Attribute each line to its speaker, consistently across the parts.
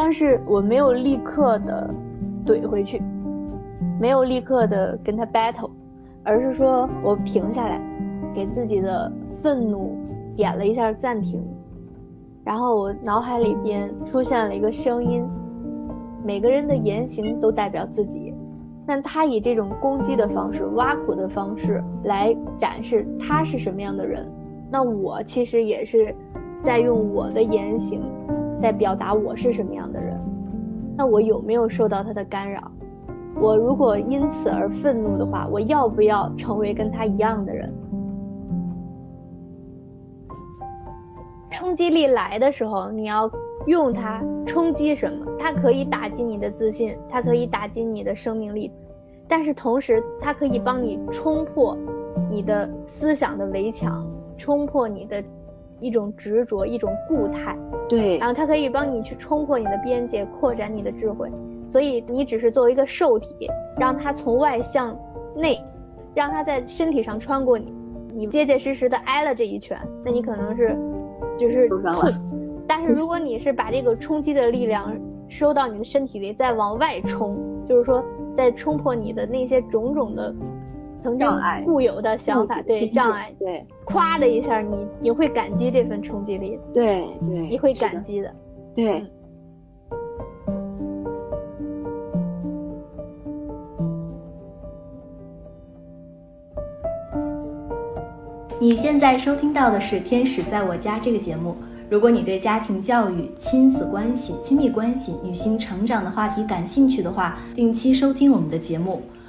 Speaker 1: 但是我没有立刻的怼回去，没有立刻的跟他 battle，而是说我停下来，给自己的愤怒点了一下暂停，然后我脑海里边出现了一个声音：每个人的言行都代表自己，但他以这种攻击的方式、挖苦的方式来展示他是什么样的人，那我其实也是在用我的言行。在表达我是什么样的人，那我有没有受到他的干扰？我如果因此而愤怒的话，我要不要成为跟他一样的人？冲击力来的时候，你要用它冲击什么？它可以打击你的自信，它可以打击你的生命力，但是同时，它可以帮你冲破你的思想的围墙，冲破你的。一种执着，一种固态，
Speaker 2: 对，
Speaker 1: 然后它可以帮你去冲破你的边界，扩展你的智慧。所以你只是作为一个受体，让它从外向内，让它在身体上穿过你，你结结实实的挨了这一拳，那你可能是就是痛。但是如果你是把这个冲击的力量收到你的身体里，再往外冲，就是说再冲破你的那些种种的。曾经固有的想法，对障碍，
Speaker 2: 对，
Speaker 1: 咵的一下，你你会感激这份冲击力，
Speaker 2: 对对，
Speaker 1: 你会感激的，
Speaker 2: 对。
Speaker 3: 你现在收听到的是《天使在我家》这个节目。如果你对家庭教育、亲子关系、亲密关系、女性成长的话题感兴趣的话，定期收听我们的节目。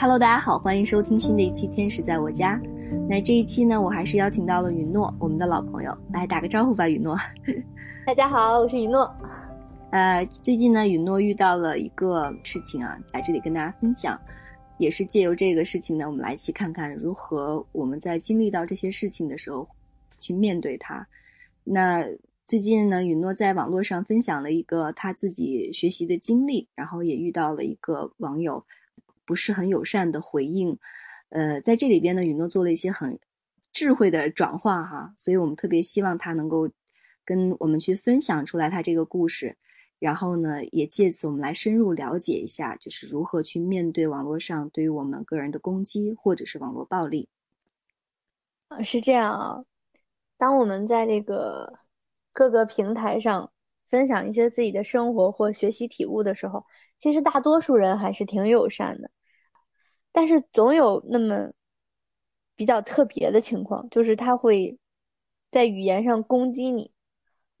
Speaker 3: ，Hello，大家好，欢迎收听新的一期《天使在我家》。那这一期呢，我还是邀请到了允诺，我们的老朋友，来打个招呼吧，允诺。
Speaker 1: 大家好，我是允诺。
Speaker 3: 呃，最近呢，允诺遇到了一个事情啊，来这里跟大家分享，也是借由这个事情呢，我们来一起看看如何我们在经历到这些事情的时候去面对它。那最近呢，允诺在网络上分享了一个他自己学习的经历，然后也遇到了一个网友。不是很友善的回应，呃，在这里边呢，允诺做了一些很智慧的转化哈，所以我们特别希望他能够跟我们去分享出来他这个故事，然后呢，也借此我们来深入了解一下，就是如何去面对网络上对于我们个人的攻击或者是网络暴力。
Speaker 1: 啊，是这样啊，当我们在这个各个平台上分享一些自己的生活或学习体悟的时候，其实大多数人还是挺友善的。但是总有那么比较特别的情况，就是他会在语言上攻击你。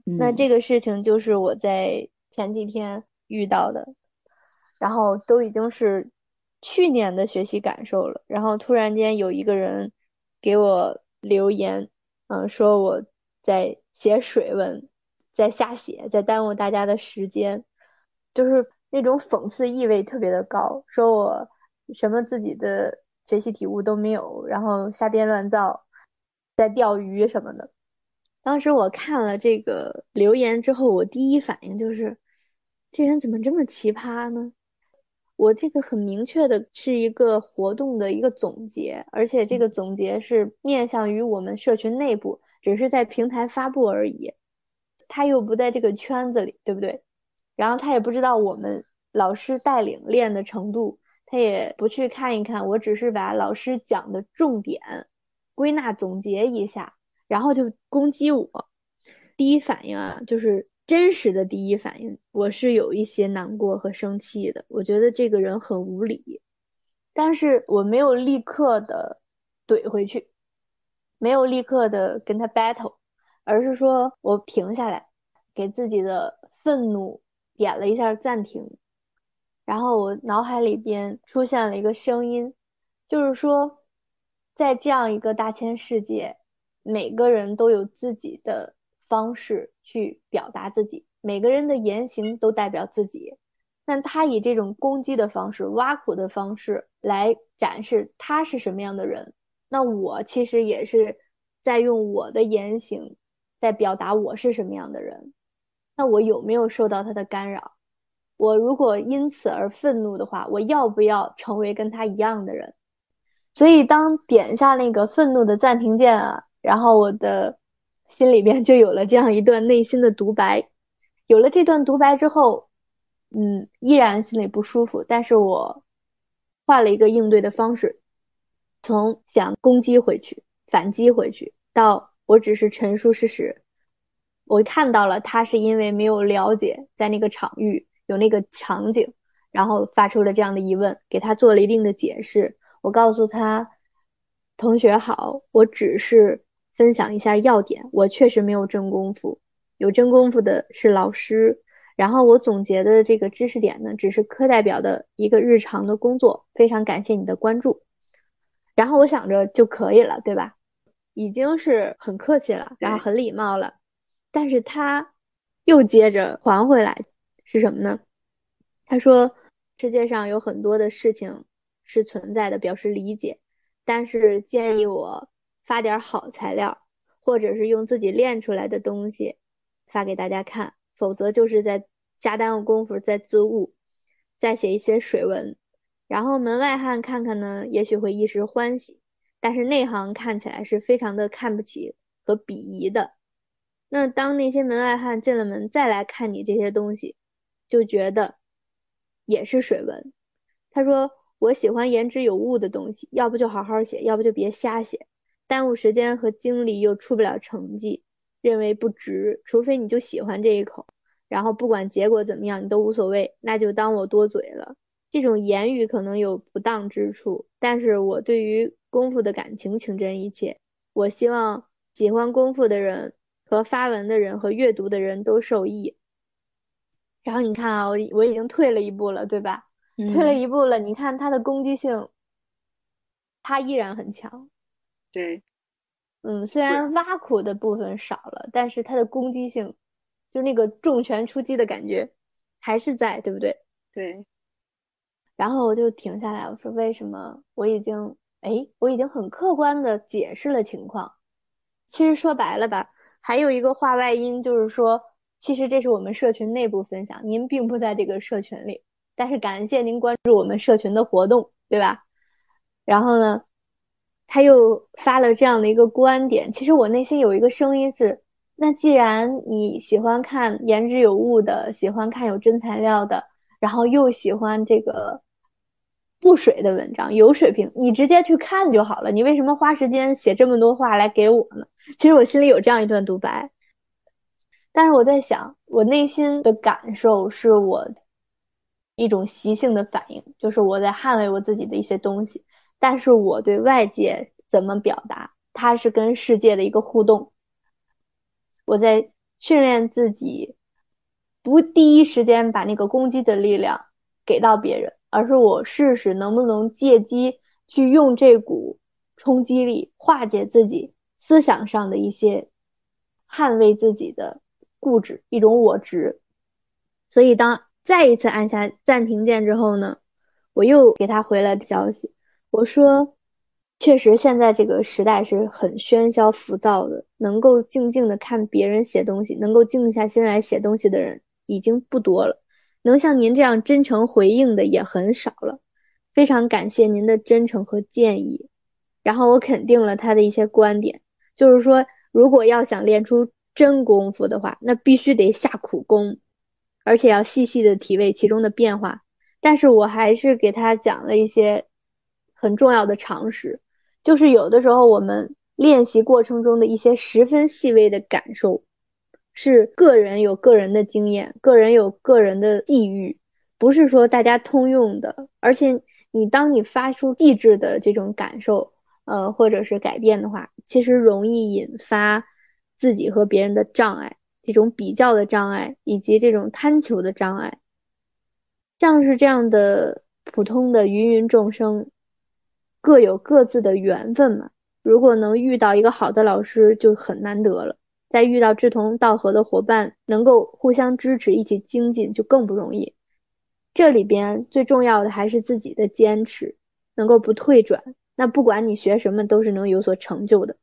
Speaker 1: 那这个事情就是我在前几天遇到的，然后都已经是去年的学习感受了。然后突然间有一个人给我留言，嗯，说我在写水文，在瞎写，在耽误大家的时间，就是那种讽刺意味特别的高，说我。什么自己的学习体悟都没有，然后瞎编乱造，在钓鱼什么的。当时我看了这个留言之后，我第一反应就是，这人怎么这么奇葩呢？我这个很明确的是一个活动的一个总结，而且这个总结是面向于我们社群内部，只是在平台发布而已。他又不在这个圈子里，对不对？然后他也不知道我们老师带领练的程度。他也不去看一看，我只是把老师讲的重点归纳总结一下，然后就攻击我。第一反应啊，就是真实的第一反应，我是有一些难过和生气的。我觉得这个人很无理，但是我没有立刻的怼回去，没有立刻的跟他 battle，而是说我停下来，给自己的愤怒点了一下暂停。然后我脑海里边出现了一个声音，就是说，在这样一个大千世界，每个人都有自己的方式去表达自己，每个人的言行都代表自己。但他以这种攻击的方式、挖苦的方式来展示他是什么样的人，那我其实也是在用我的言行在表达我是什么样的人。那我有没有受到他的干扰？我如果因此而愤怒的话，我要不要成为跟他一样的人？所以当点下那个愤怒的暂停键啊，然后我的心里边就有了这样一段内心的独白。有了这段独白之后，嗯，依然心里不舒服，但是我换了一个应对的方式，从想攻击回去、反击回去，到我只是陈述事实。我看到了他是因为没有了解在那个场域。有那个场景，然后发出了这样的疑问，给他做了一定的解释。我告诉他：“同学好，我只是分享一下要点，我确实没有真功夫，有真功夫的是老师。然后我总结的这个知识点呢，只是课代表的一个日常的工作。非常感谢你的关注。然后我想着就可以了，对吧？已经是很客气了，然后很礼貌了。但是他又接着还回来。”是什么呢？他说，世界上有很多的事情是存在的，表示理解，但是建议我发点好材料，或者是用自己练出来的东西发给大家看，否则就是在瞎耽误功夫，在自误，再写一些水文，然后门外汉看看呢，也许会一时欢喜，但是内行看起来是非常的看不起和鄙夷的。那当那些门外汉进了门，再来看你这些东西。就觉得也是水文。他说：“我喜欢言之有物的东西，要不就好好写，要不就别瞎写，耽误时间和精力又出不了成绩，认为不值。除非你就喜欢这一口，然后不管结果怎么样，你都无所谓，那就当我多嘴了。这种言语可能有不当之处，但是我对于功夫的感情情真意切。我希望喜欢功夫的人和发文的人和阅读的人都受益。”然后你看啊，我我已经退了一步了，对吧？退了一步了，你看他的攻击性，他依然很强。
Speaker 3: 对，
Speaker 1: 嗯，虽然挖苦的部分少了，但是他的攻击性，就那个重拳出击的感觉还是在，对不对？
Speaker 3: 对。
Speaker 1: 然后我就停下来，我说为什么？我已经，哎，我已经很客观的解释了情况。其实说白了吧，还有一个话外音，就是说。其实这是我们社群内部分享，您并不在这个社群里，但是感谢您关注我们社群的活动，对吧？然后呢，他又发了这样的一个观点，其实我内心有一个声音是，那既然你喜欢看言之有物的，喜欢看有真材料的，然后又喜欢这个不水的文章，有水平，你直接去看就好了，你为什么花时间写这么多话来给我呢？其实我心里有这样一段独白。但是我在想，我内心的感受是我一种习性的反应，就是我在捍卫我自己的一些东西。但是我对外界怎么表达，它是跟世界的一个互动。我在训练自己，不第一时间把那个攻击的力量给到别人，而是我试试能不能借机去用这股冲击力化解自己思想上的一些捍卫自己的。固执，一种我执，所以当再一次按下暂停键之后呢，我又给他回了消息，我说，确实现在这个时代是很喧嚣浮躁的，能够静静的看别人写东西，能够静下心来写东西的人已经不多了，能像您这样真诚回应的也很少了，非常感谢您的真诚和建议，然后我肯定了他的一些观点，就是说，如果要想练出。真功夫的话，那必须得下苦功，而且要细细的体味其中的变化。但是我还是给他讲了一些很重要的常识，就是有的时候我们练习过程中的一些十分细微的感受，是个人有个人的经验，个人有个人的际遇，不是说大家通用的。而且你当你发出细致的这种感受，呃，或者是改变的话，其实容易引发。自己和别人的障碍，这种比较的障碍，以及这种贪求的障碍，像是这样的普通的芸芸众生，各有各自的缘分嘛。如果能遇到一个好的老师，就很难得了。再遇到志同道合的伙伴，能够互相支持，一起精进，就更不容易。这里边最重要的还是自己的坚持，能够不退转。那不管你学什么，都是能有所成就的。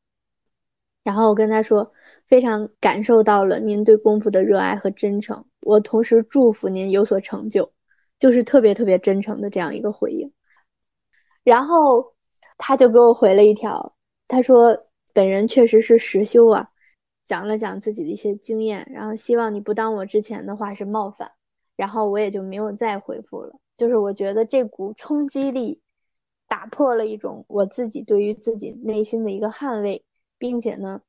Speaker 1: 然后我跟他说，非常感受到了您对功夫的热爱和真诚。我同时祝福您有所成就，就是特别特别真诚的这样一个回应。然后他就给我回了一条，他说本人确实是实修啊。讲了讲自己的一些经验，然后希望你不当我之前的话是冒犯，然后我也就没有再回复了。就是我觉得这股冲击力打破了一种我自己对于自己内心的一个捍卫，并且呢，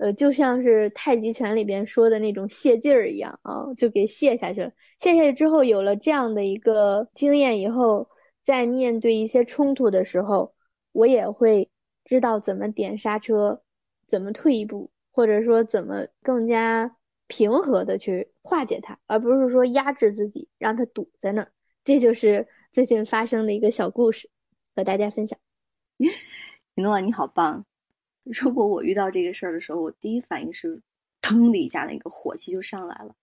Speaker 1: 呃，就像是太极拳里边说的那种泄劲儿一样啊，就给泄下去了。泄下去之后，有了这样的一个经验以后，在面对一些冲突的时候，我也会知道怎么点刹车，怎么退一步。或者说怎么更加平和的去化解它，而不是说压制自己，让它堵在那儿。这就是最近发生的一个小故事，和大家分享。
Speaker 3: 雨诺，你好棒！如果我遇到这个事儿的时候，我第一反应是腾的一下，那个火气就上来了。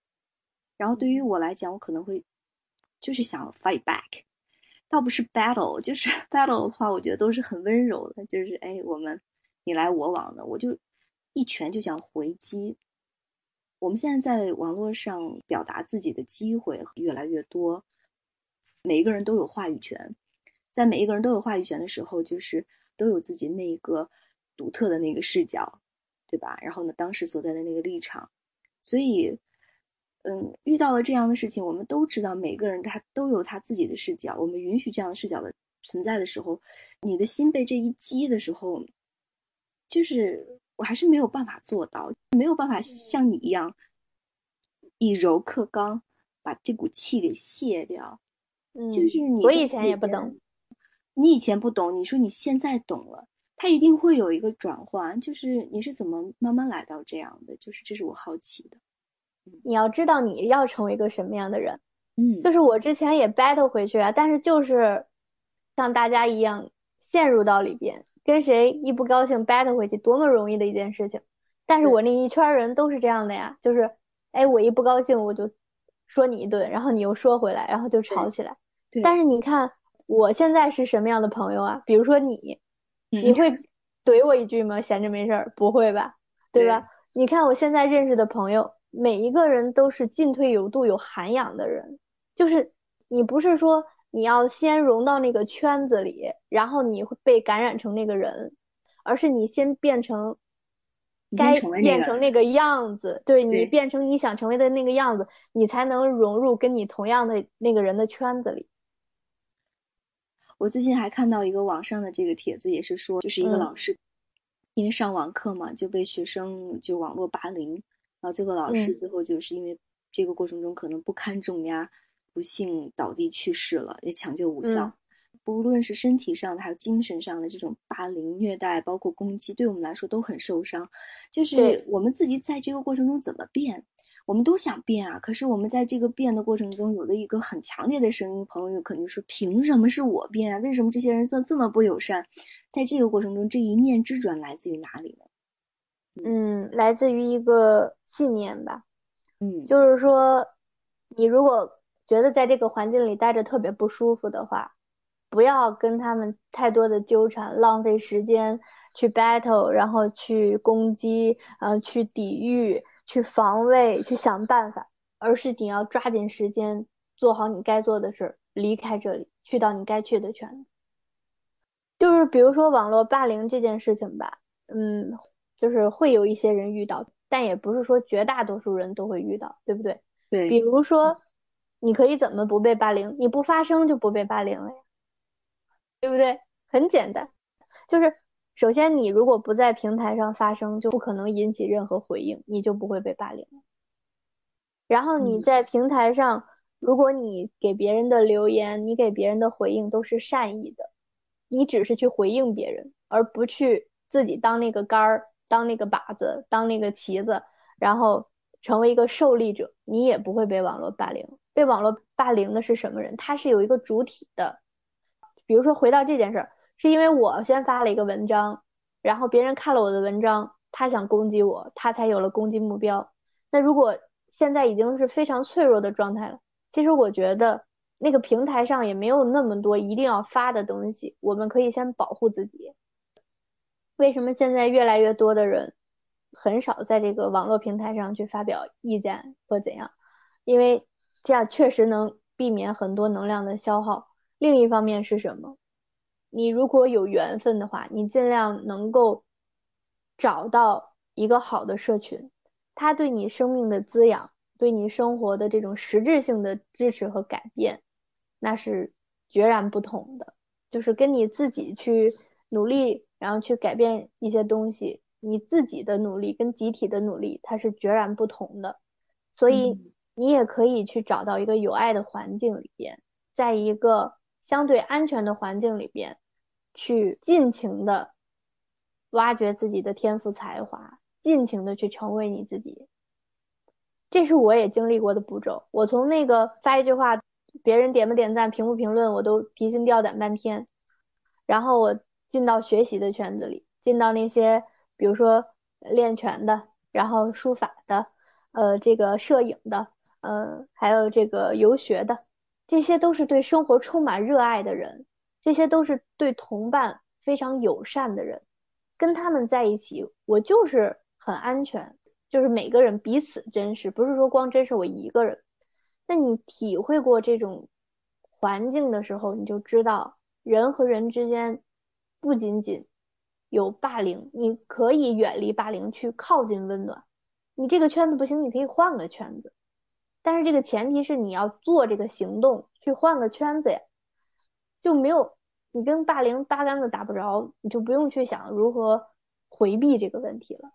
Speaker 3: 然后对于我来讲，我可能会就是想 fight back，倒不是 battle，就是 battle 的话，我觉得都是很温柔的，就是哎，我们你来我往的，我就。一拳就想回击。我们现在在网络上表达自己的机会越来越多，每一个人都有话语权。在每一个人都有话语权的时候，就是都有自己那一个独特的那个视角，对吧？然后呢，当时所在的那个立场。所以，嗯，遇到了这样的事情，我们都知道每个人他都有他自己的视角。我们允许这样的视角的存在的时候，你的心被这一击的时候，就是。我还是没有办法做到，没有办法像你一样以柔克刚，把这股气给卸掉。
Speaker 1: 嗯，
Speaker 3: 就是你，
Speaker 1: 我以前也不懂，
Speaker 3: 你以前不懂，你说你现在懂了，他一定会有一个转换。就是你是怎么慢慢来到这样的？就是这是我好奇的。
Speaker 1: 你要知道你要成为一个什么样的人。
Speaker 3: 嗯，
Speaker 1: 就是我之前也 battle 回去啊，但是就是像大家一样陷入到里边。跟谁一不高兴 battle 回去，多么容易的一件事情。但是我那一圈人都是这样的呀，就是，哎，我一不高兴我就说你一顿，然后你又说回来，然后就吵起来。但是你看我现在是什么样的朋友啊？比如说你，你会怼我一句吗？闲着没事儿，不会吧？对吧？你看我现在认识的朋友，每一个人都是进退有度、有涵养的人，就是你不是说。你要先融到那个圈子里，然后你会被感染成那个人，而是你先变成该变成那个样子，对你变成你想成为的那个样子，你才能融入跟你同样的那个人的圈子里。
Speaker 3: 我最近还看到一个网上的这个帖子，也是说，就是一个老师因为上网课嘛，就被学生就网络霸凌，然后这个老师最后就是因为这个过程中可能不堪重压。不幸倒地去世了，也抢救无效。不论是身体上的，还有精神上的这种霸凌、虐待，包括攻击，对我们来说都很受伤。就是我们自己在这个过程中怎么变，我们都想变啊。可是我们在这个变的过程中，有了一个很强烈的声音，朋友肯定说：凭什么是我变啊？为什么这些人这这么不友善？在这个过程中，这一念之转来自于哪里呢？
Speaker 1: 嗯，来自于一个信念吧。
Speaker 3: 嗯，
Speaker 1: 就是说，你如果。觉得在这个环境里待着特别不舒服的话，不要跟他们太多的纠缠，浪费时间去 battle，然后去攻击，呃，去抵御，去防卫，去想办法，而是你要抓紧时间做好你该做的事，离开这里，去到你该去的圈子。就是比如说网络霸凌这件事情吧，嗯，就是会有一些人遇到，但也不是说绝大多数人都会遇到，对不对？
Speaker 3: 对。
Speaker 1: 比如说。你可以怎么不被霸凌？你不发声就不被霸凌了呀，对不对？很简单，就是首先你如果不在平台上发声，就不可能引起任何回应，你就不会被霸凌。然后你在平台上，如果你给别人的留言，你给别人的回应都是善意的，你只是去回应别人，而不去自己当那个杆儿、当那个靶子、当那个旗子，然后成为一个受力者，你也不会被网络霸凌。被网络霸凌的是什么人？他是有一个主体的，比如说回到这件事儿，是因为我先发了一个文章，然后别人看了我的文章，他想攻击我，他才有了攻击目标。那如果现在已经是非常脆弱的状态了，其实我觉得那个平台上也没有那么多一定要发的东西，我们可以先保护自己。为什么现在越来越多的人很少在这个网络平台上去发表意见或怎样？因为这样确实能避免很多能量的消耗。另一方面是什么？你如果有缘分的话，你尽量能够找到一个好的社群，它对你生命的滋养，对你生活的这种实质性的支持和改变，那是决然不同的。就是跟你自己去努力，然后去改变一些东西，你自己的努力跟集体的努力，它是决然不同的。所以你也可以去找到一个有爱的环境里边，在一个。相对安全的环境里边，去尽情的挖掘自己的天赋才华，尽情的去成为你自己。这是我也经历过的步骤。我从那个发一句话，别人点不点赞、评不评论，我都提心吊胆半天。然后我进到学习的圈子里，进到那些比如说练拳的，然后书法的，呃，这个摄影的，呃，还有这个游学的。这些都是对生活充满热爱的人，这些都是对同伴非常友善的人，跟他们在一起，我就是很安全，就是每个人彼此真实，不是说光真实我一个人。那你体会过这种环境的时候，你就知道人和人之间不仅仅有霸凌，你可以远离霸凌，去靠近温暖。你这个圈子不行，你可以换个圈子。但是这个前提是你要做这个行动去换个圈子呀，就没有你跟霸凌八竿子打不着，你就不用去想如何回避这个问题了。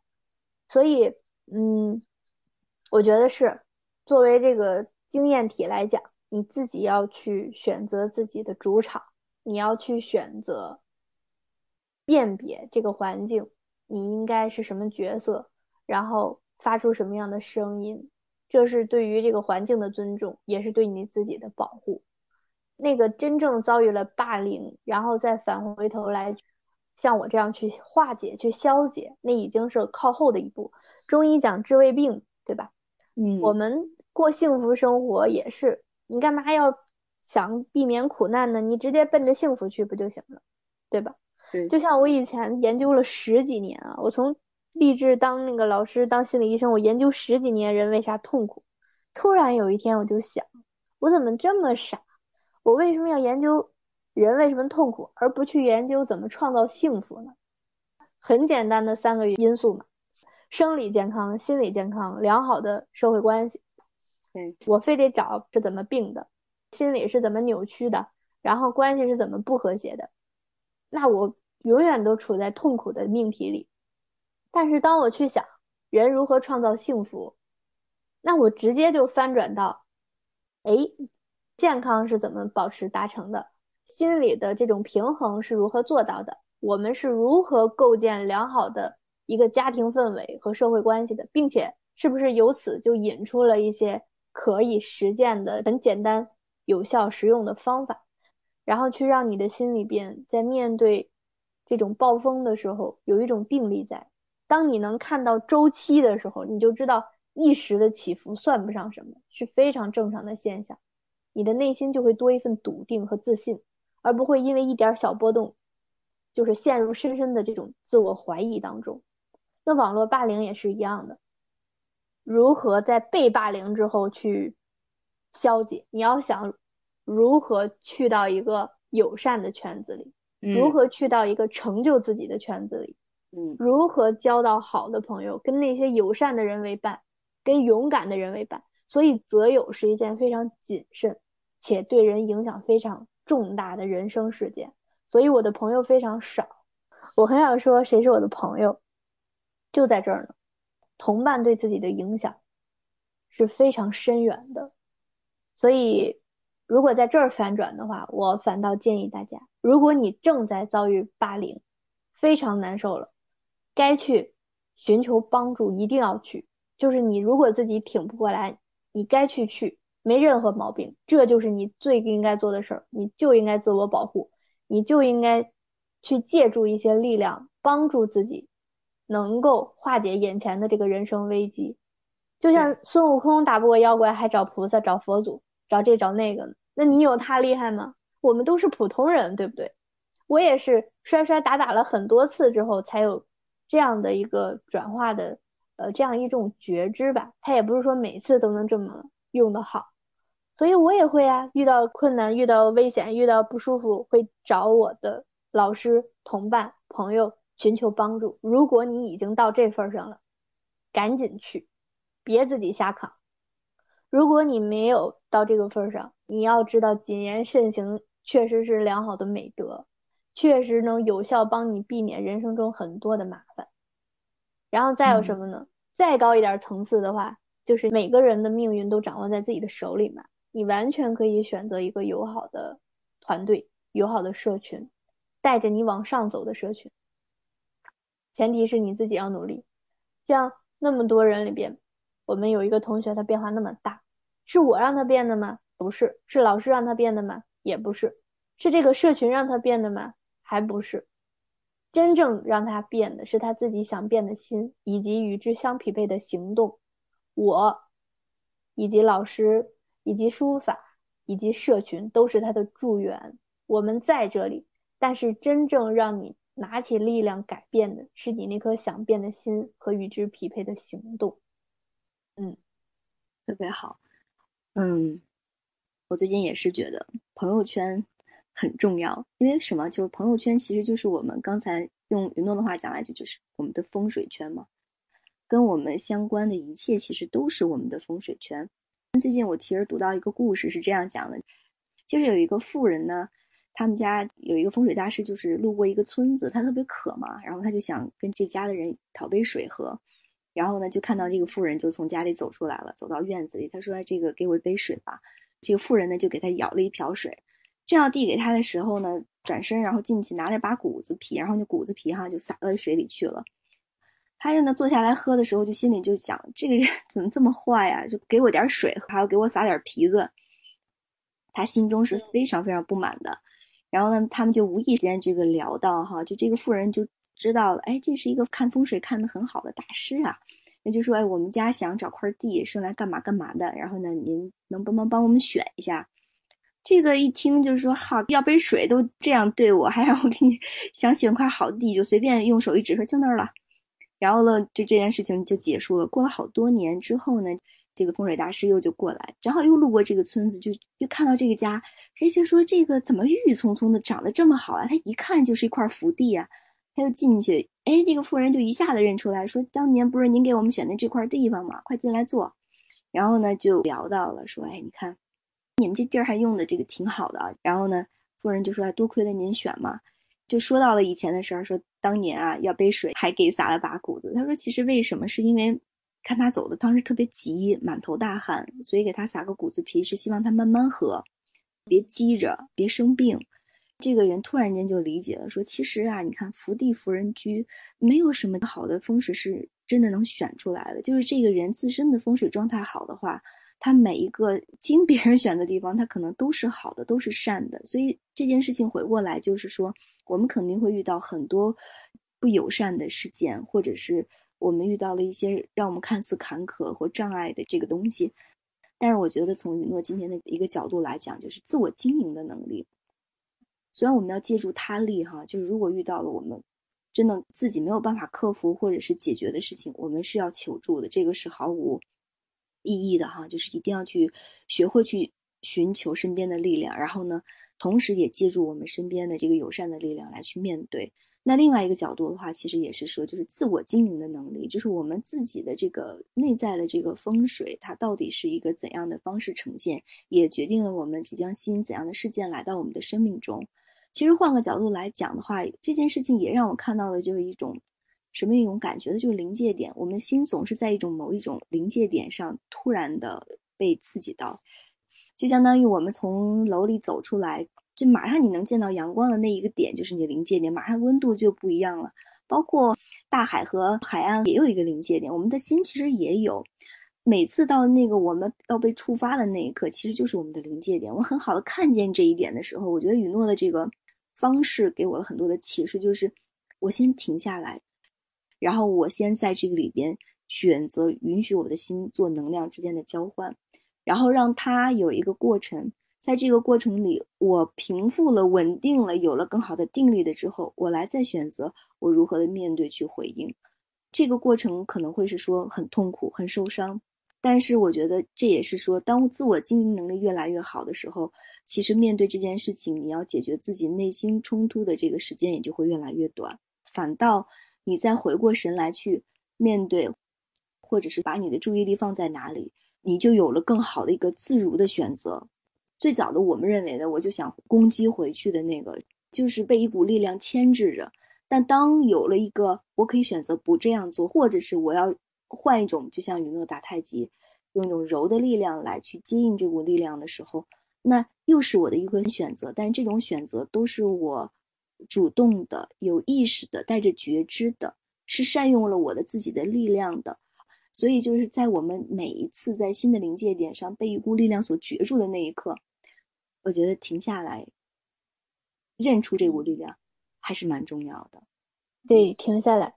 Speaker 1: 所以，嗯，我觉得是作为这个经验体来讲，你自己要去选择自己的主场，你要去选择辨别这个环境，你应该是什么角色，然后发出什么样的声音。这是对于这个环境的尊重，也是对你自己的保护。那个真正遭遇了霸凌，然后再返回头来像我这样去化解、去消解，那已经是靠后的一步。中医讲治未病，对吧？
Speaker 3: 嗯，
Speaker 1: 我们过幸福生活也是，你干嘛要想避免苦难呢？你直接奔着幸福去不就行了，对吧？
Speaker 3: 对，
Speaker 1: 就像我以前研究了十几年啊，我从。立志当那个老师，当心理医生。我研究十几年人为啥痛苦，突然有一天我就想，我怎么这么傻？我为什么要研究人为什么痛苦，而不去研究怎么创造幸福呢？很简单的三个因素嘛：生理健康、心理健康、良好的社会关系。
Speaker 3: 对，
Speaker 1: 我非得找是怎么病的，心理是怎么扭曲的，然后关系是怎么不和谐的，那我永远都处在痛苦的命题里。但是当我去想人如何创造幸福，那我直接就翻转到，哎，健康是怎么保持达成的？心理的这种平衡是如何做到的？我们是如何构建良好的一个家庭氛围和社会关系的？并且是不是由此就引出了一些可以实践的很简单、有效、实用的方法，然后去让你的心里边在面对这种暴风的时候有一种定力在。当你能看到周期的时候，你就知道一时的起伏算不上什么，是非常正常的现象。你的内心就会多一份笃定和自信，而不会因为一点小波动，就是陷入深深的这种自我怀疑当中。那网络霸凌也是一样的，如何在被霸凌之后去消解？你要想如何去到一个友善的圈子里，如何去到一个成就自己的圈子里。如何交到好的朋友，跟那些友善的人为伴，跟勇敢的人为伴。所以择友是一件非常谨慎且对人影响非常重大的人生事件。所以我的朋友非常少。我很想说谁是我的朋友，就在这儿呢。同伴对自己的影响是非常深远的。所以如果在这儿反转的话，我反倒建议大家，如果你正在遭遇霸凌，非常难受了。该去寻求帮助，一定要去。就是你如果自己挺不过来，你该去去，没任何毛病。这就是你最应该做的事儿，你就应该自我保护，你就应该去借助一些力量帮助自己能够化解眼前的这个人生危机。就像孙悟空打不过妖怪，还找菩萨、找佛祖、找这找那个呢。那你有他厉害吗？我们都是普通人，对不对？我也是摔摔打打了很多次之后，才有这样的一个转化的，呃，这样一种觉知吧。他也不是说每次都能这么用的好，所以我也会啊，遇到困难、遇到危险、遇到不舒服，会找我的老师、同伴、朋友寻求帮助。如果你已经到这份上了，赶紧去，别自己瞎扛。如果你没有到这个份上，你要知道谨言慎行确实是良好的美德，确实能有效帮你避免人生中很多的麻烦。然后再有什么呢？再高一点层次的话，就是每个人的命运都掌握在自己的手里嘛，你完全可以选择一个友好的团队、友好的社群，带着你往上走的社群。前提是你自己要努力。像那么多人里边，我们有一个同学，他变化那么大。是我让他变的吗？不是，是老师让他变的吗？也不是，是这个社群让他变的吗？还不是，真正让他变的是他自己想变的心，以及与之相匹配的行动。我，以及老师，以及书法，以及社群，都是他的助缘。我们在这里，但是真正让你拿起力量改变的是你那颗想变的心和与之匹配的行动。嗯，
Speaker 3: 特别好。嗯，我最近也是觉得朋友圈很重要，因为什么？就是朋友圈其实就是我们刚才用云诺的话讲来，就就是我们的风水圈嘛，跟我们相关的一切其实都是我们的风水圈。最近我其实读到一个故事，是这样讲的，就是有一个富人呢，他们家有一个风水大师，就是路过一个村子，他特别渴嘛，然后他就想跟这家的人讨杯水喝。然后呢，就看到这个妇人就从家里走出来了，走到院子里。他说：“这个给我一杯水吧。”这个妇人呢，就给他舀了一瓢水。正要递给他的时候呢，转身然后进去拿了把谷子皮，然后那谷子皮哈就洒到水里去了。他就呢坐下来喝的时候，就心里就想：这个人怎么这么坏呀？就给我点水，还要给我撒点皮子。他心中是非常非常不满的。然后呢，他们就无意间这个聊到哈，就这个妇人就。知道了，哎，这是一个看风水看得很好的大师啊。那就说，哎，我们家想找块地，是用来干嘛干嘛的。然后呢，您能帮忙帮我们选一下？这个一听就是说，好，要杯水都这样对我，还让我给你 想选块好地，就随便用手一指说就那儿了。然后呢，就这件事情就结束了。过了好多年之后呢，这个风水大师又就过来，正好又路过这个村子，就又看到这个家，人家说这个怎么郁郁葱葱的，长得这么好啊？他一看就是一块福地啊。他就进去，哎，这个妇人就一下子认出来，说：“当年不是您给我们选的这块地方吗？快进来坐。”然后呢，就聊到了，说：“哎，你看，你们这地儿还用的这个挺好的。”然后呢，夫人就说：“多亏了您选嘛。”就说到了以前的事儿，说当年啊要杯水，还给撒了把谷子。他说：“其实为什么？是因为看他走的当时特别急，满头大汗，所以给他撒个谷子皮，是希望他慢慢喝，别急着，别生病。”这个人突然间就理解了，说其实啊，你看福地福人居，没有什么好的风水是真的能选出来的。就是这个人自身的风水状态好的话，他每一个经别人选的地方，他可能都是好的，都是善的。所以这件事情回过来就是说，我们肯定会遇到很多不友善的事件，或者是我们遇到了一些让我们看似坎坷或障碍的这个东西。但是我觉得从雨诺今天的一个角度来讲，就是自我经营的能力。虽然我们要借助他力哈，就是如果遇到了我们真的自己没有办法克服或者是解决的事情，我们是要求助的，这个是毫无意义的哈。就是一定要去学会去寻求身边的力量，然后呢，同时也借助我们身边的这个友善的力量来去面对。那另外一个角度的话，其实也是说，就是自我经营的能力，就是我们自己的这个内在的这个风水，它到底是一个怎样的方式呈现，也决定了我们即将吸引怎样的事件来到我们的生命中。其实换个角度来讲的话，这件事情也让我看到的就是一种什么一种感觉的，就是临界点。我们心总是在一种某一种临界点上突然的被刺激到，就相当于我们从楼里走出来，就马上你能见到阳光的那一个点，就是你的临界点，马上温度就不一样了。包括大海和海岸也有一个临界点，我们的心其实也有。每次到那个我们要被触发的那一刻，其实就是我们的临界点。我很好的看见这一点的时候，我觉得雨诺的这个。方式给我了很多的启示，就是我先停下来，然后我先在这个里边选择允许我的心做能量之间的交换，然后让它有一个过程。在这个过程里，我平复了、稳定了，有了更好的定力的之后，我来再选择我如何的面对去回应。这个过程可能会是说很痛苦、很受伤，但是我觉得这也是说，当自我经营能力越来越好的时候，其实面对这件事情，你要解决自己内心冲突的这个时间也就会越来越短。反倒你再回过神来去面对，或者是把你的注意力放在哪里，你就有了更好的一个自如的选择。最早的我们认为的，我就想攻击回去的那个，就是被一股力量牵制着。但当有了一个我可以选择不这样做，或者是我要换一种，就像雨诺打太极，用一种柔的力量来去接应这股力量的时候，那又是我的一个选择。但这种选择都是我主动的、有意识的、带着觉知的，是善用了我的自己的力量的。所以就是在我们每一次在新的临界点上被一股力量所攫住的那一刻。我觉得停下来，认出这股力量，还是蛮重要的。
Speaker 1: 对，停下来，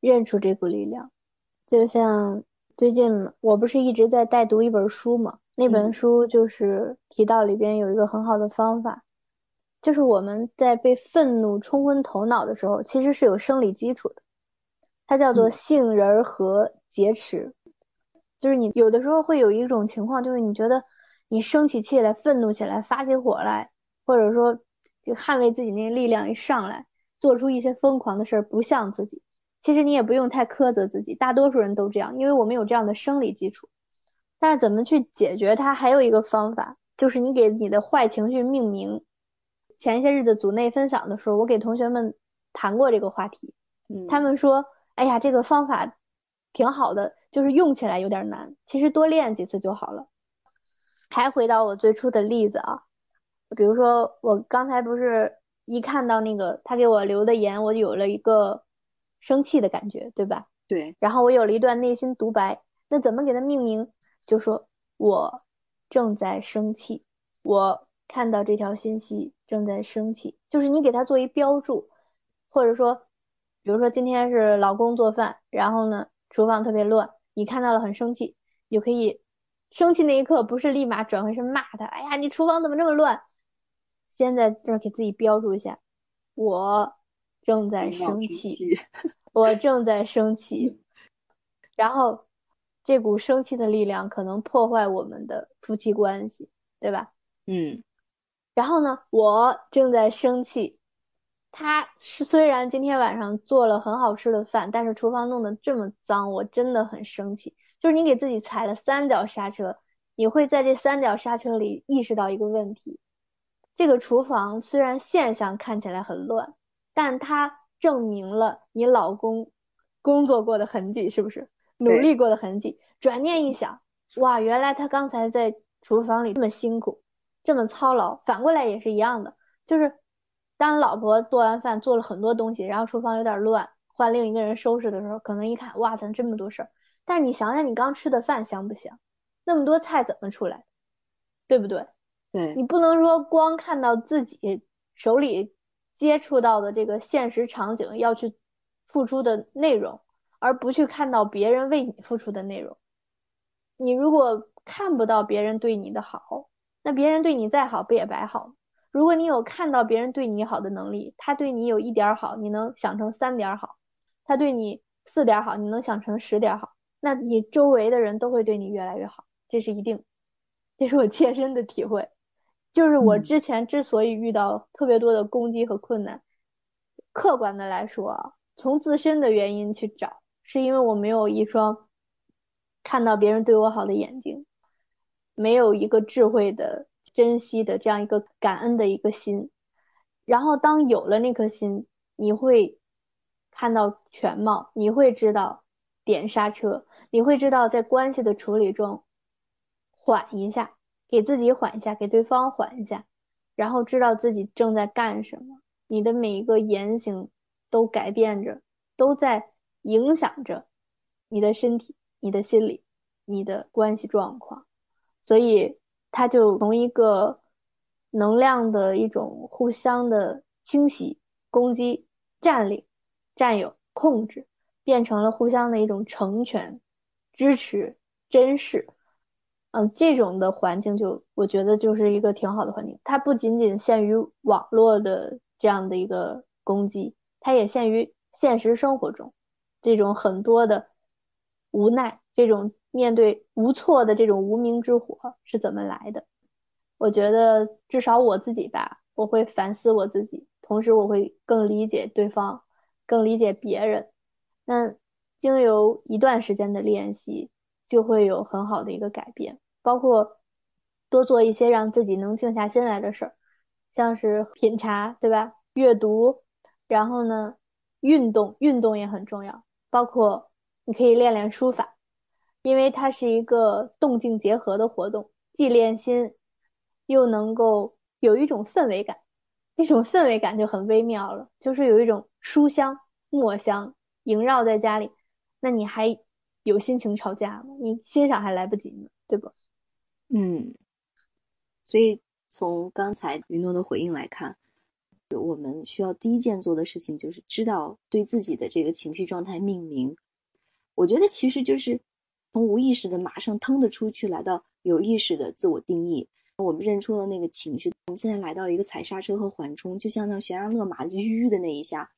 Speaker 1: 认出这股力量。就像最近，我不是一直在带读一本书嘛？那本书就是提到里边有一个很好的方法，就是我们在被愤怒冲昏头脑的时候，其实是有生理基础的。它叫做杏仁核劫持，就是你有的时候会有一种情况，就是你觉得。你生起气来，愤怒起来，发起火来，或者说就捍卫自己那个力量一上来，做出一些疯狂的事儿，不像自己。其实你也不用太苛责自己，大多数人都这样，因为我们有这样的生理基础。但是怎么去解决它，还有一个方法，就是你给你的坏情绪命名。前些日子组内分享的时候，我给同学们谈过这个话题，他们说：“哎呀，这个方法挺好的，就是用起来有点难，其实多练几次就好了。”还回到我最初的例子啊，比如说我刚才不是一看到那个他给我留的言，我有了一个生气的感觉，对吧？
Speaker 3: 对。
Speaker 1: 然后我有了一段内心独白，那怎么给他命名？就说我正在生气，我看到这条信息正在生气，就是你给他做一标注，或者说，比如说今天是老公做饭，然后呢厨房特别乱，你看到了很生气，你就可以。生气那一刻，不是立马转回身骂他。哎呀，你厨房怎么这么乱？先在这儿给自己标注一下，我正在生气，我正在生气。然后，这股生气的力量可能破坏我们的夫妻关系，对吧？
Speaker 3: 嗯。
Speaker 1: 然后呢，我正在生气。他是虽然今天晚上做了很好吃的饭，但是厨房弄得这么脏，我真的很生气。就是你给自己踩了三脚刹车，你会在这三脚刹车里意识到一个问题：这个厨房虽然现象看起来很乱，但它证明了你老公工作过的痕迹，是不是？努力过的痕迹。转念一想，哇，原来他刚才在厨房里这么辛苦，这么操劳。反过来也是一样的，就是当老婆做完饭做了很多东西，然后厨房有点乱，换另一个人收拾的时候，可能一看，哇，咱这么多事儿。但是你想想，你刚吃的饭香不香？那么多菜怎么出来？对不对？
Speaker 3: 对
Speaker 1: 你不能说光看到自己手里接触到的这个现实场景要去付出的内容，而不去看到别人为你付出的内容。你如果看不到别人对你的好，那别人对你再好不也白好？如果你有看到别人对你好的能力，他对你有一点好，你能想成三点好；他对你四点好，你能想成十点好。那你周围的人都会对你越来越好，这是一定，这是我切身的体会。就是我之前之所以遇到特别多的攻击和困难，客观的来说啊，从自身的原因去找，是因为我没有一双看到别人对我好的眼睛，没有一个智慧的珍惜的这样一个感恩的一个心。然后当有了那颗心，你会看到全貌，你会知道。点刹车，你会知道在关系的处理中缓一下，给自己缓一下，给对方缓一下，然后知道自己正在干什么。你的每一个言行都改变着，都在影响着你的身体、你的心理、你的关系状况。所以，它就从一个能量的一种互相的侵袭、攻击、占领，占有、控制，变成了互相的一种成全、支持、珍视。嗯，这种的环境就我觉得就是一个挺好的环境。它不仅仅限于网络的这样的一个攻击，它也限于现实生活中这种很多的无奈，这种面对无措的这种无名之火是怎么来的？我觉得至少我自己吧，我会反思我自己，同时我会更理解对方，更理解别人。那经由一段时间的练习，就会有很好的一个改变，包括多做一些让自己能静下心来的事儿，像是品茶，对吧？阅读，然后呢，运动，运动也很重要，包括你可以练练书法，因为它是一个动静结合的活动，既练心。又能够有一种氛围感，那种氛围感就很微妙了，就是有一种书香、墨香萦绕在家里，那你还有心情吵架吗？你欣赏还来不及呢，对吧？
Speaker 3: 嗯，所以从刚才云诺的回应来看，我们需要第一件做的事情就是知道对自己的这个情绪状态命名。我觉得其实就是从无意识的马上腾的出去，来到有意识的自我定义。我们认出了那个情绪，我们现在来到了一个踩刹车和缓冲，就像那悬崖勒马就吁的那一下，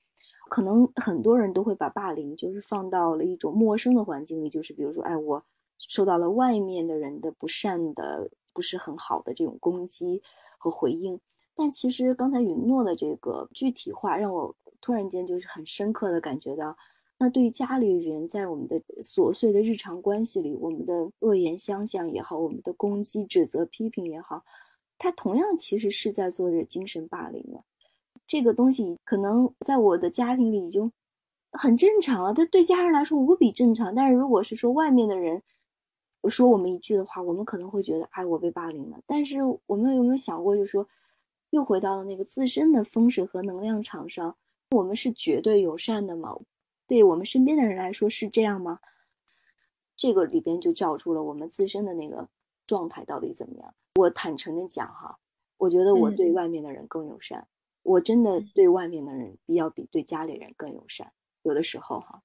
Speaker 3: 可能很多人都会把霸凌就是放到了一种陌生的环境里，就是比如说，哎，我受到了外面的人的不善的、不是很好的这种攻击和回应。但其实刚才允诺的这个具体化，让我突然间就是很深刻的感觉到。那对家里人，在我们的琐碎的日常关系里，我们的恶言相向也好，我们的攻击、指责、批评也好，他同样其实是在做着精神霸凌了。这个东西可能在我的家庭里已经很正常了，但对家人来说无比正常。但是如果是说外面的人说我们一句的话，我们可能会觉得，哎，我被霸凌了。但是我们有没有想过，就是说，又回到了那个自身的风水和能量场上，我们是绝对友善的吗？对我们身边的人来说是这样吗？这个里边就照出了我们自身的那个状态到底怎么样。我坦诚的讲哈，我觉得我对外面的人更友善，我真的对外面的人比要比对家里人更友善。有的时候哈，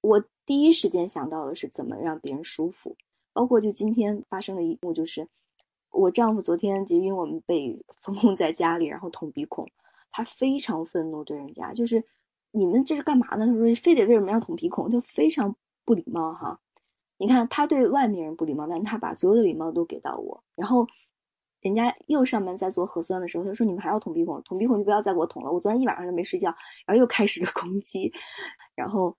Speaker 3: 我第一时间想到的是怎么让别人舒服。包括就今天发生的一幕，就是我丈夫昨天就因为我们被 封控在家里，然后捅鼻孔，他非常愤怒对人家就是。你们这是干嘛呢？他说非得为什么要捅鼻孔，就非常不礼貌哈。你看他对外面人不礼貌，但他把所有的礼貌都给到我。然后人家又上门在做核酸的时候，他说你们还要捅鼻孔，捅鼻孔就不要再给我捅了。我昨天一晚上都没睡觉，然后又开始了攻击。然后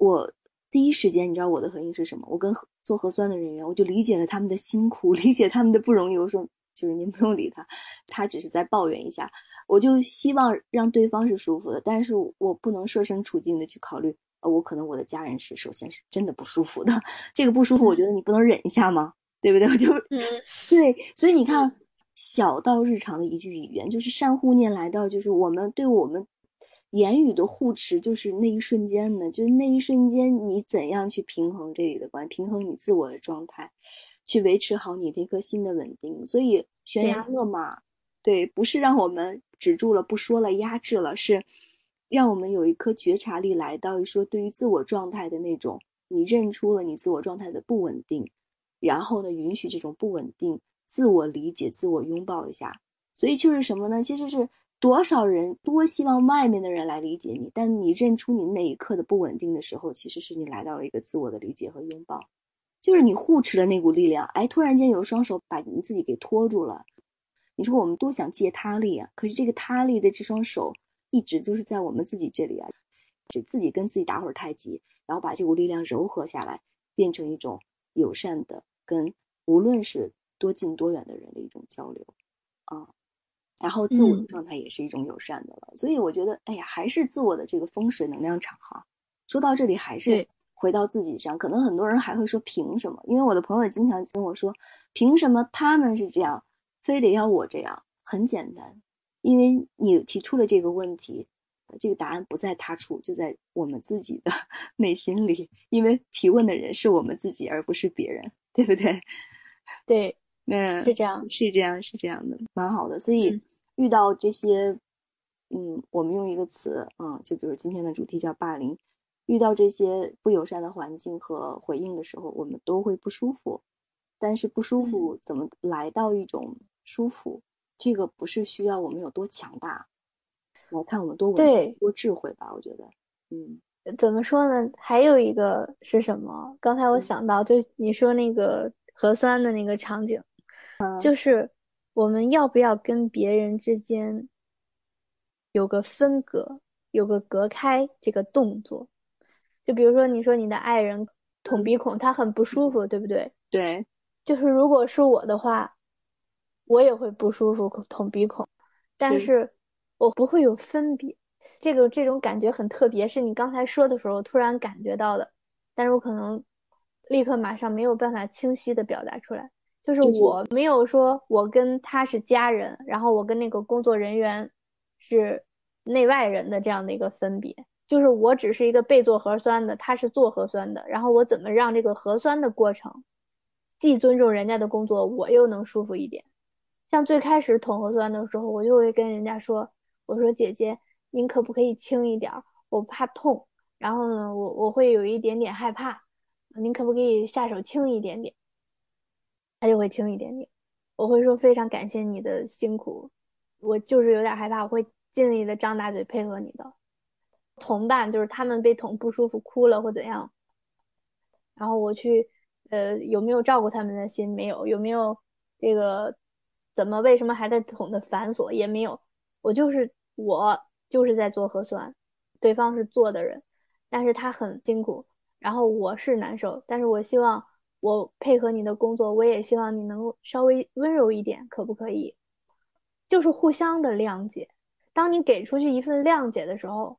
Speaker 3: 我第一时间，你知道我的回应是什么？我跟做核酸的人员，我就理解了他们的辛苦，理解他们的不容易。我说就是您不用理他，他只是在抱怨一下。我就希望让对方是舒服的，但是我不能设身处地的去考虑，呃，我可能我的家人是首先是真的不舒服的，这个不舒服，我觉得你不能忍一下吗？对不对？就是 对，所以你看，小到日常的一句语言，就是善护念来到，就是我们对我们言语的护持，就是那一瞬间的，就是那一瞬间，你怎样去平衡这里的关，平衡你自我的状态，去维持好你那颗心的稳定。所以悬崖勒马。对，不是让我们止住了不说了，压制了，是让我们有一颗觉察力来到说对于自我状态的那种，你认出了你自我状态的不稳定，然后呢，允许这种不稳定，自我理解，自我拥抱一下。所以就是什么呢？其实是多少人多希望外面的人来理解你，但你认出你那一刻的不稳定的时候，其实是你来到了一个自我的理解和拥抱，就是你护持了那股力量，哎，突然间有双手把你自己给托住了。你说我们多想借他力啊，可是这个他力的这双手一直都是在我们自己这里啊，就自己跟自己打会儿太极，然后把这股力量柔和下来，变成一种友善的，跟无论是多近多远的人的一种交流啊，然后自我的状态也是一种友善的了。所以我觉得，哎呀，还是自我的这个风水能量场哈。说到这里，还是回到自己上，可能很多人还会说凭什么？因为我的朋友经常跟我说，凭什么他们是这样？非得要我这样，很简单，因为你提出了这个问题，这个答案不在他处，就在我们自己的 内心里。因为提问的人是我们自己，而不是别人，对不对？
Speaker 1: 对，
Speaker 3: 嗯，
Speaker 1: 是这样，
Speaker 3: 是这样，是这样的，蛮好的。所以遇到这些嗯，我们用一个词，嗯，就比如今天的主题叫霸凌，遇到这些不友善的环境和回应的时候，我们都会不舒服。但是不舒服怎么来到一种舒服？这个不是需要我们有多强大，来看我们多
Speaker 1: 对
Speaker 3: 多智慧吧？我觉得，嗯，
Speaker 1: 怎么说呢？还有一个是什么？刚才我想到，就你说那个核酸的那个场景，就是我们要不要跟别人之间有个分隔，有个隔开这个动作？就比如说，你说你的爱人捅鼻孔，他很不舒服，对不对？
Speaker 3: 对。
Speaker 1: 就是如果是我的话，我也会不舒服捅鼻孔，但是我不会有分别。这个这种感觉很特别，是你刚才说的时候突然感觉到的，但是我可能立刻马上没有办法清晰的表达出来。就是我没有说我跟他是家人，然后我跟那个工作人员是内外人的这样的一个分别。就是我只是一个被做核酸的，他是做核酸的，然后我怎么让这个核酸的过程。既尊重人家的工作，我又能舒服一点。像最开始捅核酸的时候，我就会跟人家说：“我说姐姐，您可不可以轻一点？我怕痛。然后呢，我我会有一点点害怕，您可不可以下手轻一点点？”他就会轻一点点。我会说：“非常感谢你的辛苦，我就是有点害怕，我会尽力的张大嘴配合你的。”同伴就是他们被捅不舒服哭了或怎样，然后我去。呃，有没有照顾他们的心？没有。有没有这个怎么为什么还在捅的繁琐？也没有。我就是我就是在做核酸，对方是做的人，但是他很辛苦，然后我是难受，但是我希望我配合你的工作，我也希望你能稍微温柔一点，可不可以？就是互相的谅解。当你给出去一份谅解的时候，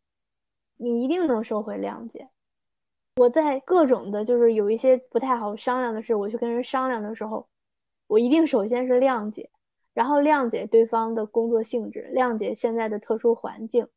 Speaker 1: 你一定能收回谅解。我在各种的，就是有一些不太好商量的事，我去跟人商量的时候，我一定首先是谅解，然后谅解对方的工作性质，谅解现在的特殊环境，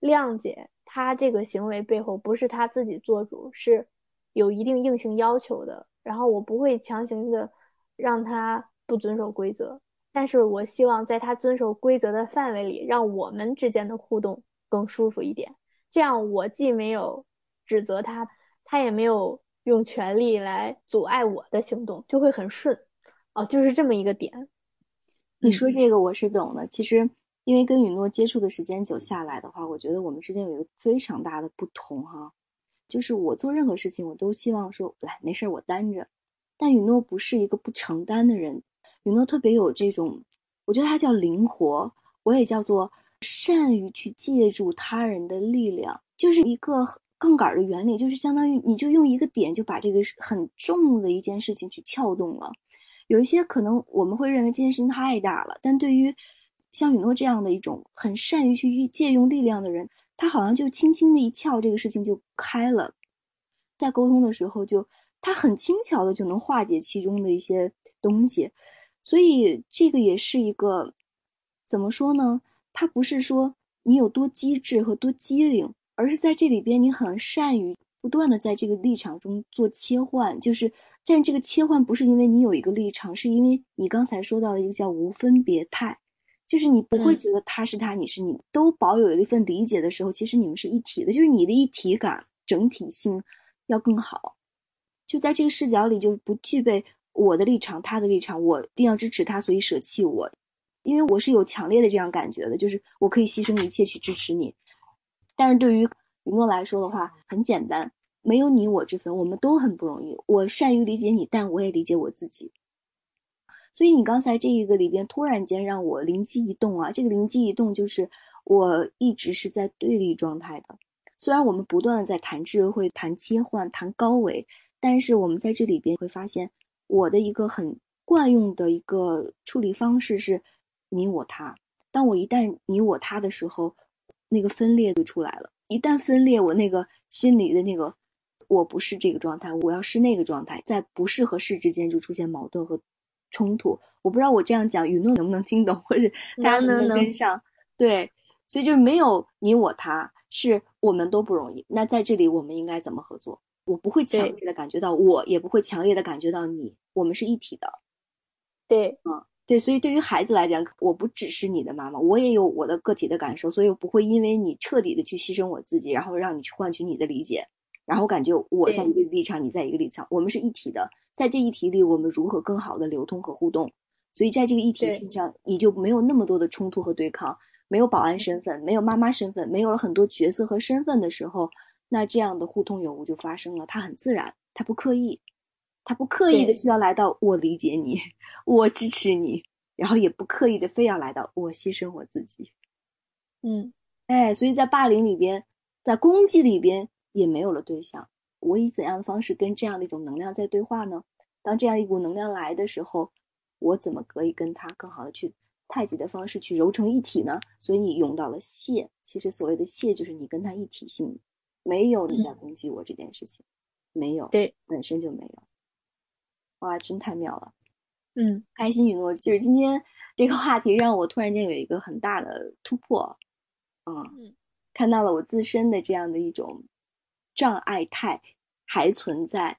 Speaker 1: 谅解他这个行为背后不是他自己做主，是有一定硬性要求的。然后我不会强行的让他不遵守规则，但是我希望在他遵守规则的范围里，让我们之间的互动更舒服一点。这样我既没有指责他。他也没有用权力来阻碍我的行动，就会很顺，哦，就是这么一个点。
Speaker 3: 你说这个我是懂的。其实，因为跟允诺接触的时间久下来的话，我觉得我们之间有一个非常大的不同哈，就是我做任何事情，我都希望说来没事我担着，但允诺不是一个不承担的人，允诺特别有这种，我觉得他叫灵活，我也叫做善于去借助他人的力量，就是一个。杠杆的原理就是相当于，你就用一个点就把这个很重的一件事情去撬动了。有一些可能我们会认为这件事情太大了，但对于像允诺这样的一种很善于去借用力量的人，他好像就轻轻的一撬，这个事情就开了。在沟通的时候，就他很轻巧的就能化解其中的一些东西。所以这个也是一个怎么说呢？他不是说你有多机智和多机灵。而是在这里边，你很善于不断的在这个立场中做切换，就是但这个切换不是因为你有一个立场，是因为你刚才说到的一个叫无分别态，就是你不会觉得他是他，你是你，都保有一份理解的时候，其实你们是一体的，就是你的一体感、整体性要更好。就在这个视角里，就不具备我的立场、他的立场，我一定要支持他，所以舍弃我，因为我是有强烈的这样感觉的，就是我可以牺牲一切去支持你。但是对于云诺来说的话，很简单，没有你我之分，我们都很不容易。我善于理解你，但我也理解我自己。所以你刚才这一个里边突然间让我灵机一动啊，这个灵机一动就是我一直是在对立状态的。虽然我们不断的在谈智慧、谈切换、谈高维，但是我们在这里边会发现，我的一个很惯用的一个处理方式是你我他。当我一旦你我他的时候。那个分裂就出来了。一旦分裂，我那个心里的那个，我不是这个状态，我要是那个状态，在不是和是之间就出现矛盾和冲突。我不知道我这样讲，雨诺能不能听懂，或者大家能不能跟上？对，所以就是没有你我他，是我们都不容易。那在这里，我们应该怎么合作？我不会强烈的感觉到我，也不会强烈的感觉到你，我们是一体的。
Speaker 1: 对，
Speaker 3: 嗯，对，所以对于孩子来讲，我不只是你的妈妈，我也有我的个体的感受，所以我不会因为你彻底的去牺牲我自己，然后让你去换取你的理解，然后感觉我在一个立场，你在一个立场，我们是一体的，在这一体里，我们如何更好的流通和互动？所以在这个一体性上，你就没有那么多的冲突和对抗，没有保安身份，没有妈妈身份，没有了很多角色和身份的时候，那这样的互通有无就发生了，它很自然，它不刻意。他不刻意的需要来到我理解你，我支持你，然后也不刻意的非要来到我牺牲我自己，
Speaker 1: 嗯，
Speaker 3: 哎，所以在霸凌里边，在攻击里边也没有了对象。我以怎样的方式跟这样的一种能量在对话呢？当这样一股能量来的时候，我怎么可以跟他更好的去太极的方式去揉成一体呢？所以你用到了谢，其实所谓的谢就是你跟他一体性，没有你在攻击我这件事情，没有，
Speaker 1: 对，
Speaker 3: 本身就没有。哇，真太妙了！
Speaker 1: 嗯，
Speaker 3: 开心允诺就是今天这个话题让我突然间有一个很大的突破，嗯，看到了我自身的这样的一种障碍态还存在，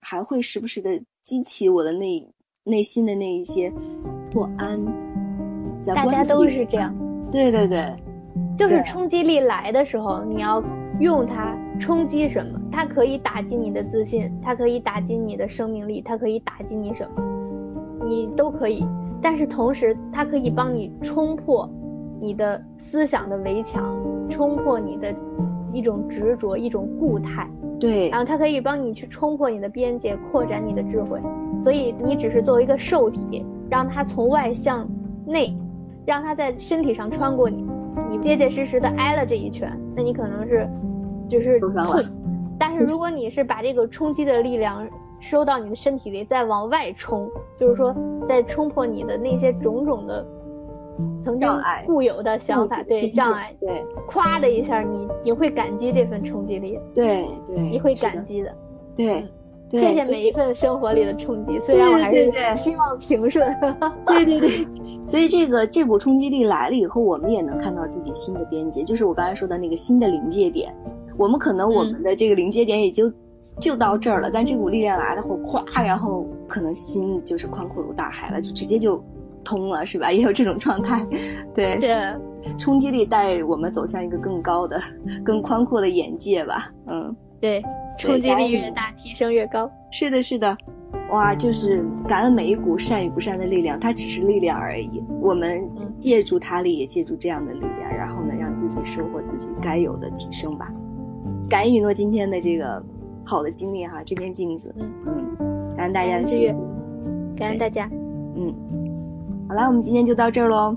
Speaker 3: 还会时不时的激起我的内内心的那一些不安。
Speaker 1: 大家都是这样，
Speaker 3: 对对对，
Speaker 1: 就是冲击力来的时候，你要用它。冲击什么？它可以打击你的自信，它可以打击你的生命力，它可以打击你什么？你都可以。但是同时，它可以帮你冲破你的思想的围墙，冲破你的一种执着、一种固态。
Speaker 3: 对。
Speaker 1: 然后它可以帮你去冲破你的边界，扩展你的智慧。所以你只是作为一个受体，让它从外向内，让它在身体上穿过你，你结结实实的挨了这一拳，那你可能是。就是痛，但是如果你是把这个冲击的力量收到你的身体里，再往外冲，就是说再冲破你的那些种种的曾经固有的想法，对障碍，
Speaker 3: 对，
Speaker 1: 咵的一下，你你会感激这份冲击力，
Speaker 3: 对对，
Speaker 1: 你会感激的，
Speaker 3: 对，
Speaker 1: 谢谢每一份生活里的冲击，虽然我还是希望平顺，
Speaker 3: 对对对，所以这个这股冲击力来了以后，我们也能看到自己新的边界，就是我刚才说的那个新的临界点。我们可能我们的这个临界点也就就到这儿了，但这股力量来了后，咵，然后可能心就是宽阔如大海了，就直接就通了，是吧？也有这种状态，对，
Speaker 1: 对，
Speaker 3: 冲击力带我们走向一个更高的、更宽阔的眼界吧，嗯，
Speaker 1: 对，冲击力越大，提升越高，
Speaker 3: 是的，是的，哇，就是感恩每一股善与不善的力量，它只是力量而已，我们借助它力，也借助这样的力量，然后呢，让自己收获自己该有的提升吧。感恩雨诺今天的这个好的经历哈，这面镜子，嗯。嗯，感恩大家的支持，
Speaker 1: 感恩大家，
Speaker 3: 嗯，好啦，我们今天就到这儿喽。